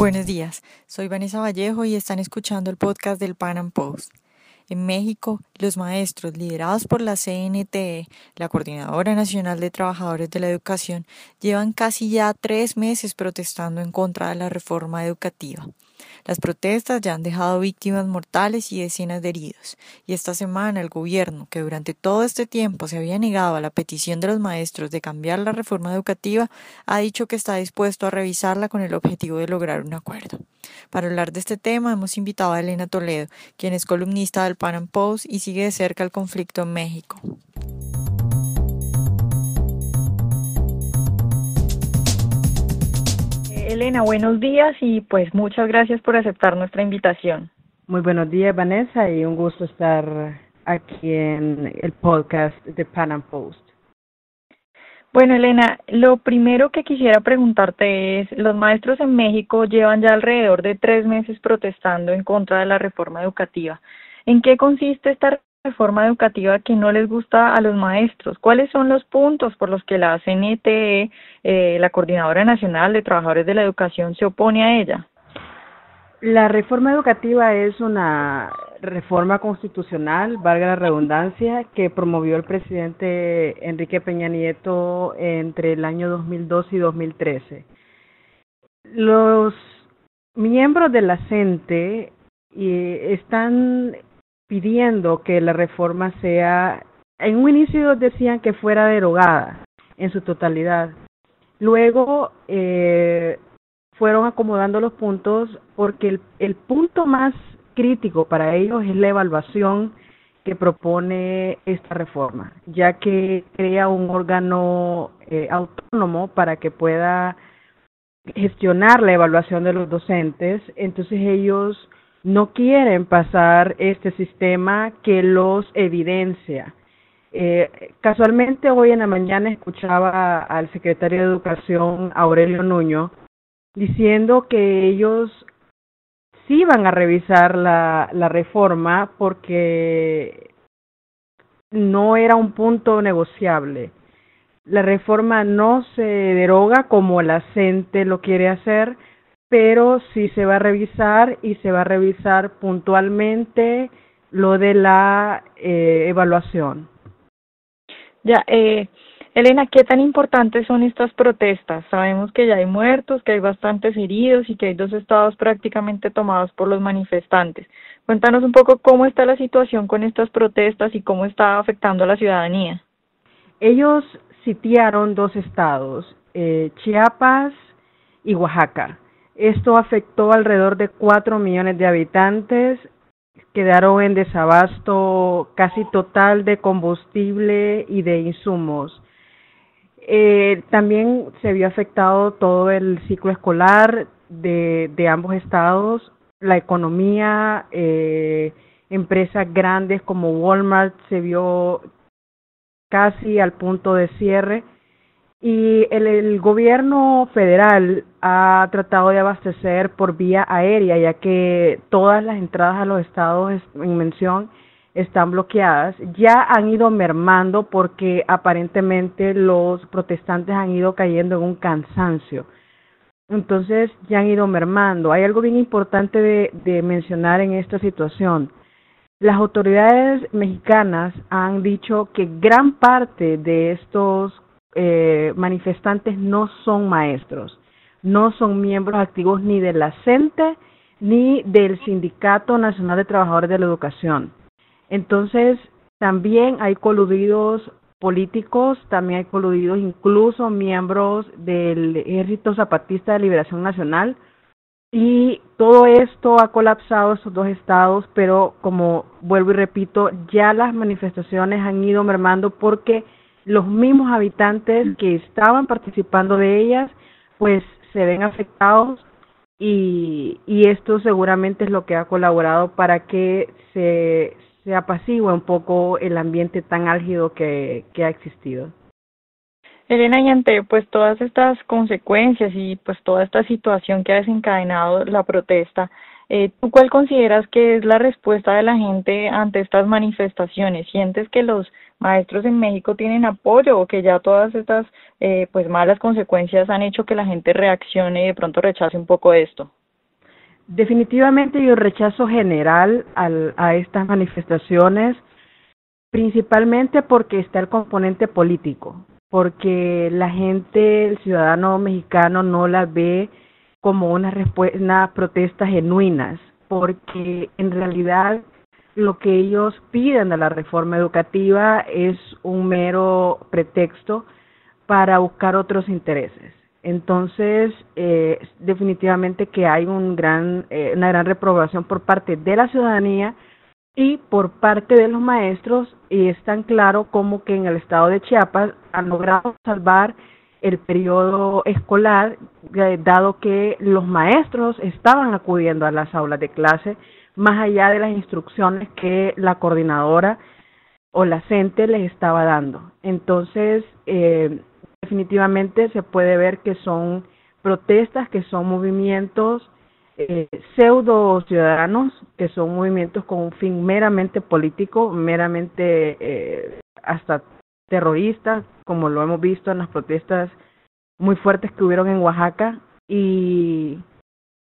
Buenos días, soy Vanessa Vallejo y están escuchando el podcast del Pan Am Post. En México, los maestros, liderados por la CNTE, la Coordinadora Nacional de Trabajadores de la Educación, llevan casi ya tres meses protestando en contra de la reforma educativa. Las protestas ya han dejado víctimas mortales y decenas de heridos, y esta semana el gobierno, que durante todo este tiempo se había negado a la petición de los maestros de cambiar la reforma educativa, ha dicho que está dispuesto a revisarla con el objetivo de lograr un acuerdo. Para hablar de este tema hemos invitado a Elena Toledo, quien es columnista del Pan Am Post y sigue de cerca el conflicto en México. Elena, buenos días y pues muchas gracias por aceptar nuestra invitación. Muy buenos días, Vanessa, y un gusto estar aquí en el podcast de Pan Am Post. Bueno, Elena, lo primero que quisiera preguntarte es, los maestros en México llevan ya alrededor de tres meses protestando en contra de la reforma educativa. ¿En qué consiste esta reforma educativa que no les gusta a los maestros? ¿Cuáles son los puntos por los que la CNTE, eh, la Coordinadora Nacional de Trabajadores de la Educación, se opone a ella? La reforma educativa es una reforma constitucional, valga la redundancia, que promovió el presidente Enrique Peña Nieto entre el año 2002 y 2013. Los miembros de la CENTE eh, están pidiendo que la reforma sea, en un inicio decían que fuera derogada en su totalidad. Luego eh, fueron acomodando los puntos porque el, el punto más crítico para ellos es la evaluación que propone esta reforma, ya que crea un órgano eh, autónomo para que pueda gestionar la evaluación de los docentes. Entonces ellos no quieren pasar este sistema que los evidencia. Eh, casualmente hoy en la mañana escuchaba al secretario de Educación, Aurelio Nuño, diciendo que ellos sí van a revisar la, la reforma porque no era un punto negociable. La reforma no se deroga como la CENTE lo quiere hacer, pero sí se va a revisar y se va a revisar puntualmente lo de la eh, evaluación. Ya, eh, Elena, ¿qué tan importantes son estas protestas? Sabemos que ya hay muertos, que hay bastantes heridos y que hay dos estados prácticamente tomados por los manifestantes. Cuéntanos un poco cómo está la situación con estas protestas y cómo está afectando a la ciudadanía. Ellos sitiaron dos estados, eh, Chiapas y Oaxaca. Esto afectó alrededor de cuatro millones de habitantes, quedaron en desabasto casi total de combustible y de insumos. Eh, también se vio afectado todo el ciclo escolar de, de ambos estados, la economía, eh, empresas grandes como Walmart se vio casi al punto de cierre y el, gobierno federal ha tratado de abastecer por vía aérea, ya que todas las entradas a los estados en mención están bloqueadas. Ya han ido mermando porque aparentemente los protestantes han ido cayendo en un cansancio. Entonces ya han ido mermando. Hay algo bien importante de, de mencionar en esta situación. Las autoridades mexicanas han dicho que gran parte de estos eh, manifestantes no son maestros, no son miembros activos ni de la CENTE ni del Sindicato Nacional de Trabajadores de la Educación. Entonces, también hay coludidos políticos, también hay coludidos incluso miembros del Ejército Zapatista de Liberación Nacional, y todo esto ha colapsado estos dos estados, pero como vuelvo y repito, ya las manifestaciones han ido mermando porque los mismos habitantes que estaban participando de ellas, pues se ven afectados y, y esto seguramente es lo que ha colaborado para que se, se un poco el ambiente tan álgido que, que ha existido. Elena, y ante pues todas estas consecuencias y pues toda esta situación que ha desencadenado la protesta, eh, ¿tú cuál consideras que es la respuesta de la gente ante estas manifestaciones? ¿Sientes que los maestros en México tienen apoyo o que ya todas estas eh, pues malas consecuencias han hecho que la gente reaccione y de pronto rechace un poco esto? Definitivamente hay un rechazo general al, a estas manifestaciones, principalmente porque está el componente político, porque la gente, el ciudadano mexicano no la ve como una, protestas genuinas, porque en realidad lo que ellos piden a la reforma educativa es un mero pretexto para buscar otros intereses. Entonces, eh, definitivamente que hay un gran, eh, una gran reprobación por parte de la ciudadanía y por parte de los maestros, y es tan claro como que en el estado de Chiapas han logrado salvar el periodo escolar, dado que los maestros estaban acudiendo a las aulas de clase, más allá de las instrucciones que la coordinadora o la CENTE les estaba dando. Entonces, eh, definitivamente se puede ver que son protestas, que son movimientos eh, pseudo ciudadanos, que son movimientos con un fin meramente político, meramente eh, hasta terroristas, como lo hemos visto en las protestas muy fuertes que hubieron en Oaxaca y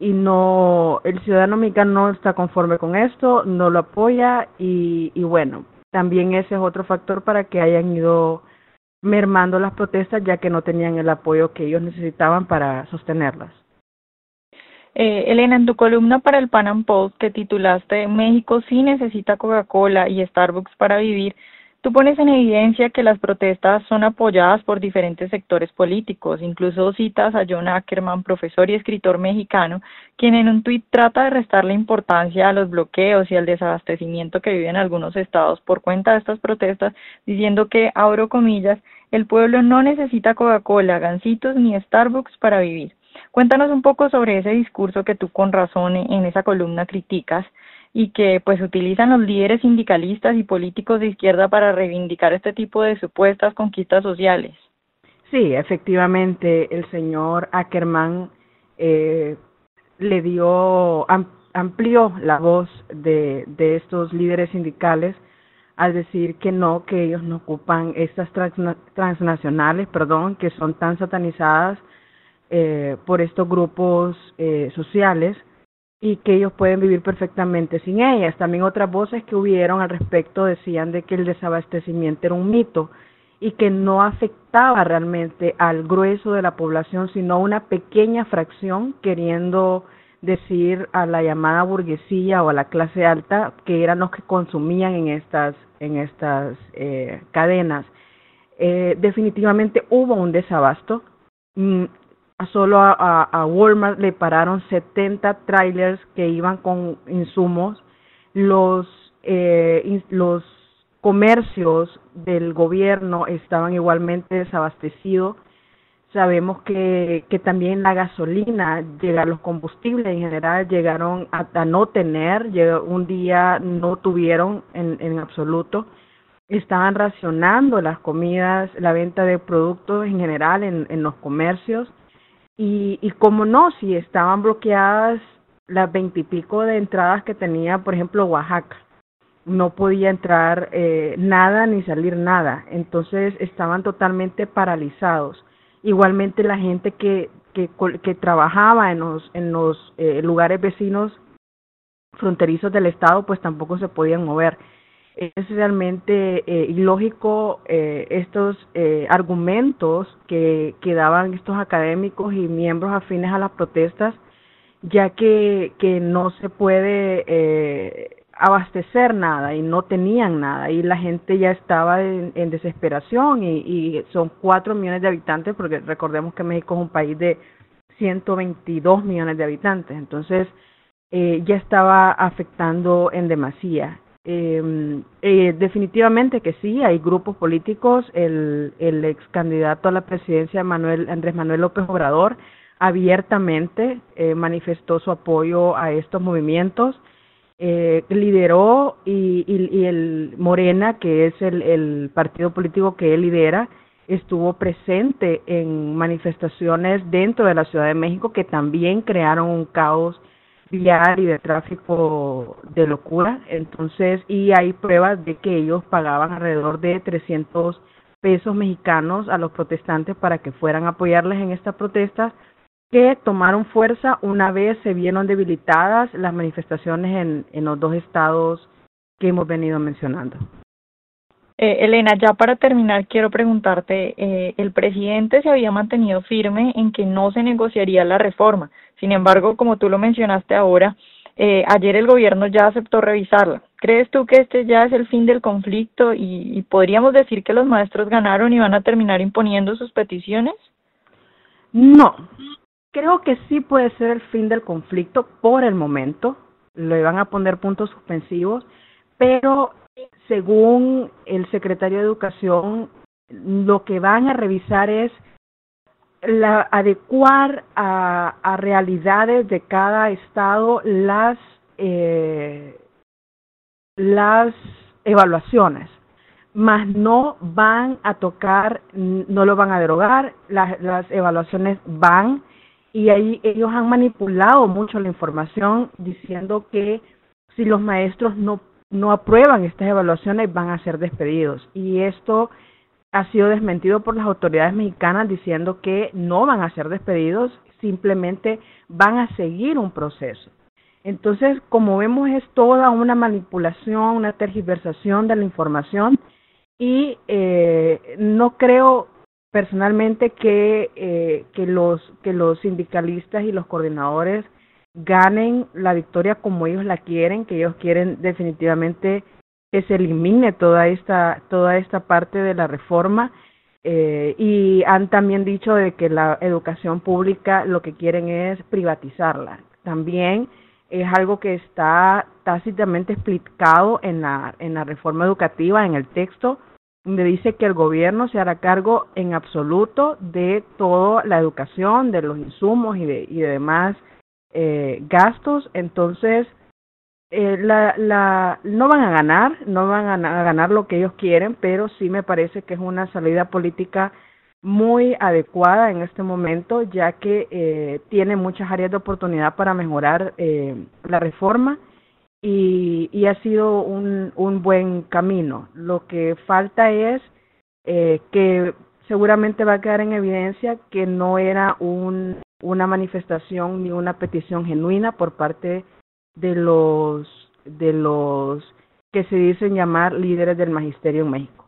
y no el ciudadano mexicano no está conforme con esto, no lo apoya y, y bueno, también ese es otro factor para que hayan ido mermando las protestas ya que no tenían el apoyo que ellos necesitaban para sostenerlas. Eh, Elena, en tu columna para el Pan Am Post que titulaste México sí necesita Coca-Cola y Starbucks para vivir, Tú pones en evidencia que las protestas son apoyadas por diferentes sectores políticos, incluso citas a John Ackerman, profesor y escritor mexicano, quien en un tuit trata de restarle importancia a los bloqueos y al desabastecimiento que viven algunos estados por cuenta de estas protestas, diciendo que, abro comillas, el pueblo no necesita Coca-Cola, gancitos ni Starbucks para vivir. Cuéntanos un poco sobre ese discurso que tú con razón en esa columna criticas y que pues utilizan los líderes sindicalistas y políticos de izquierda para reivindicar este tipo de supuestas conquistas sociales. Sí, efectivamente, el señor Ackerman eh, le dio, amplió la voz de, estos líderes sindicales al decir que no, que ellos no ocupan estas transnacionales, perdón, que son tan satanizadas eh, por estos grupos eh, sociales y que ellos pueden vivir perfectamente sin ellas. También otras voces que hubieron al respecto decían de que el desabastecimiento era un mito y que no afectaba realmente al grueso de la población, sino a una pequeña fracción queriendo decir a la llamada burguesía o a la clase alta que eran los que consumían en estas en estas eh, cadenas. Eh, definitivamente hubo un desabasto. Solo a, Walmart le pararon 70 trailers que iban con insumos. Los, eh, los comercios del gobierno estaban igualmente desabastecidos. Sabemos que, que también la gasolina, llega, los combustibles en general llegaron a, no tener, un día no tuvieron en, en absoluto estaban racionando las comidas, la venta de productos en general en, en los comercios y, y como no, si estaban bloqueadas las veintipico de entradas que tenía, por ejemplo, Oaxaca, no podía entrar eh, nada ni salir nada, entonces estaban totalmente paralizados. Igualmente la gente que, que, que trabajaba en los, en los eh, lugares vecinos fronterizos del Estado, pues tampoco se podían mover es realmente eh, ilógico eh, estos eh, argumentos que, que daban estos académicos y miembros afines a las protestas, ya que, que no se puede eh, abastecer nada y no tenían nada. Y la gente ya estaba en, desesperación y, y son cuatro millones de habitantes porque recordemos que México es un país de 122 millones de habitantes. Entonces eh, ya estaba afectando en demasía eh, eh, definitivamente que sí, hay grupos políticos. El, el ex candidato a la presidencia, Manuel, Andrés Manuel López Obrador, abiertamente eh, manifestó su apoyo a estos movimientos. Eh, lideró y, el Morena, que es el partido político que él lidera, estuvo presente en manifestaciones dentro de la Ciudad de México que también crearon un caos vial y de tráfico de locura. Entonces, y hay pruebas de que ellos pagaban alrededor de 300 pesos mexicanos a los protestantes para que fueran a apoyarles en esta protesta que tomaron fuerza una vez se vieron debilitadas las manifestaciones en, en los dos estados que hemos venido mencionando. Eh, Elena, ya para terminar, quiero preguntarte, eh, el presidente se había mantenido firme en que no se negociaría la reforma. Sin embargo, como tú lo mencionaste ahora, eh, ayer el gobierno ya aceptó revisarla. ¿Crees tú que este ya es el fin del conflicto y, y podríamos decir que los maestros ganaron y van a terminar imponiendo sus peticiones? No, creo que sí puede ser el fin del conflicto por el momento. Le van a poner puntos suspensivos, pero según el secretario de Educación, lo que van a revisar es la, adecuar a, realidades de cada estado las eh, las evaluaciones, mas no van a tocar, no lo van a derogar, las, las evaluaciones van. Y ahí ellos han manipulado mucho la información diciendo que si los maestros no no aprueban estas evaluaciones van a ser despedidos. Y esto ha sido desmentido por las autoridades mexicanas diciendo que no van a ser despedidos, simplemente van a seguir un proceso. Entonces, como vemos, es toda una manipulación, una tergiversación de la información y eh, no creo personalmente que, eh, que, los, que los sindicalistas y los coordinadores ganen la victoria como ellos la quieren, que ellos quieren definitivamente que se elimine toda esta toda esta parte de la reforma eh, y han también dicho de que la educación pública lo que quieren es privatizarla. También es algo que está tácitamente explicado en la en la reforma educativa en el texto donde dice que el gobierno se hará cargo en absoluto de toda la educación, de los insumos y de, y de demás eh, gastos, entonces eh, la, la, no van a ganar, no van a, ganar lo que ellos quieren, pero sí me parece que es una salida política muy adecuada en este momento, ya que eh, tiene muchas áreas de oportunidad para mejorar eh, la reforma y, y ha sido un, un buen camino. Lo que falta es eh, que seguramente va a quedar en evidencia que no era un una manifestación ni una petición genuina por parte de los de los que se dicen llamar líderes del magisterio en México.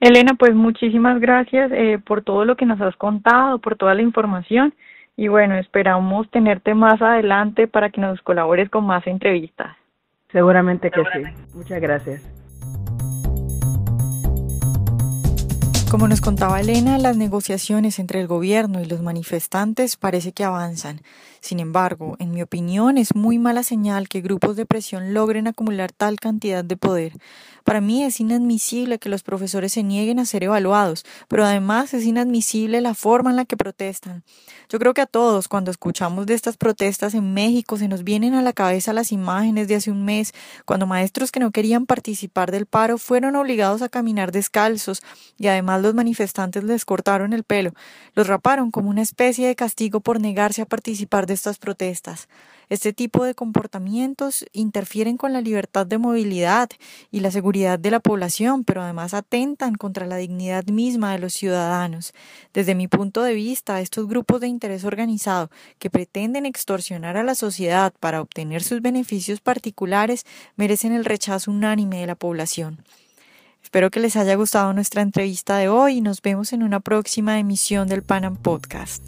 Elena, pues muchísimas gracias eh, por todo lo que nos has contado, por toda la información y bueno, esperamos tenerte más adelante para que nos colabores con más entrevistas. Seguramente que sí. Muchas gracias. Como nos contaba Elena, las negociaciones entre el gobierno y los manifestantes parece que avanzan. Sin embargo, en mi opinión, es muy mala señal que grupos de presión logren acumular tal cantidad de poder. Para mí es inadmisible que los profesores se nieguen a ser evaluados, pero además es inadmisible la forma en la que protestan. Yo creo que a todos, cuando escuchamos de estas protestas en México, se nos vienen a la cabeza las imágenes de hace un mes, cuando maestros que no querían participar del paro fueron obligados a caminar descalzos y además los manifestantes les cortaron el pelo, los raparon como una especie de castigo por negarse a participar de estas protestas. Este tipo de comportamientos interfieren con la libertad de movilidad y la seguridad de la población, pero además atentan contra la dignidad misma de los ciudadanos. Desde mi punto de vista, estos grupos de interés organizado que pretenden extorsionar a la sociedad para obtener sus beneficios particulares merecen el rechazo unánime de la población. Espero que les haya gustado nuestra entrevista de hoy y nos vemos en una próxima emisión del Panam Podcast.